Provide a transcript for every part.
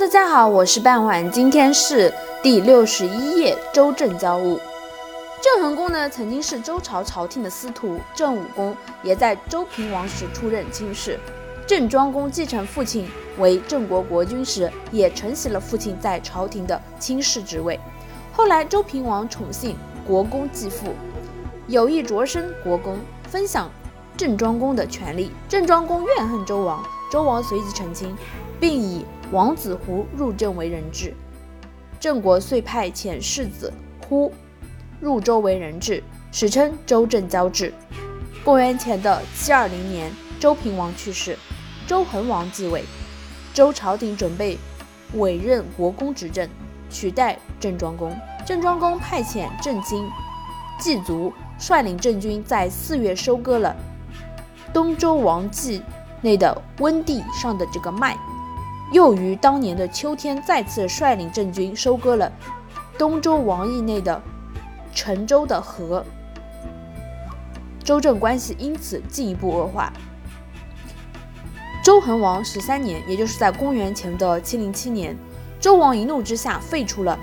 大家好，我是半晚，今天是第六十一页，周正交物。郑桓公呢，曾经是周朝朝廷的司徒，郑武公也在周平王时出任卿士。郑庄公继承父亲为郑国国君时，也承袭了父亲在朝廷的卿士职位。后来周平王宠幸国公继父，有意擢升国公，分享郑庄公的权利。郑庄公怨恨周王，周王随即成亲，并以王子胡入郑为人质，郑国遂派遣世子胡入周为人质，史称周郑交质。公元前的七二零年，周平王去世，周恒王继位，周朝廷准备委任国公执政，取代郑庄公。郑庄公派遣郑经祭卒率领郑军，在四月收割了东周王季内的温地以上的这个麦。又于当年的秋天，再次率领郑军收割了东周王邑内的陈州的河，周郑关系因此进一步恶化。周恒王十三年，也就是在公元前的七零七年，周王一怒之下废除了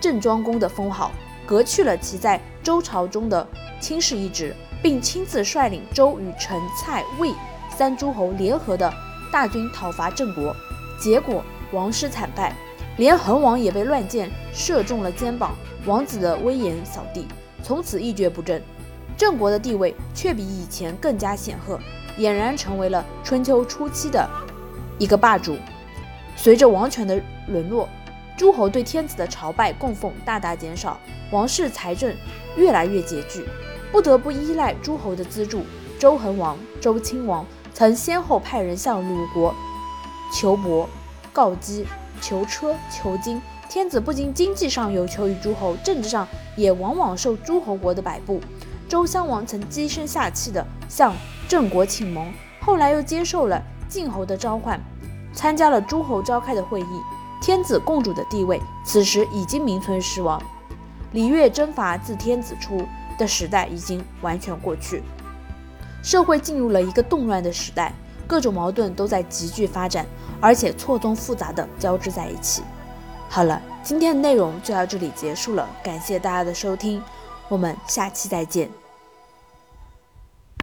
郑庄公的封号，革去了其在周朝中的卿士一职，并亲自率领周与陈、蔡、魏三诸侯联合的大军讨伐郑国。结果王师惨败，连恒王也被乱箭射中了肩膀，王子的威严扫地，从此一蹶不振。郑国的地位却比以前更加显赫，俨然成为了春秋初期的一个霸主。随着王权的沦落，诸侯对天子的朝拜供奉大大减少，王室财政越来越拮据，不得不依赖诸侯的资助。周恒王、周亲王曾先后派人向鲁国。求帛、告饥、求车、求金，天子不仅经济上有求于诸侯，政治上也往往受诸侯国的摆布。周襄王曾低声下气地向郑国请盟，后来又接受了晋侯的召唤，参加了诸侯召开的会议。天子共主的地位此时已经名存实亡。礼乐征伐自天子出的时代已经完全过去，社会进入了一个动乱的时代。各种矛盾都在急剧发展，而且错综复杂的交织在一起。好了，今天的内容就到这里结束了，感谢大家的收听，我们下期再见。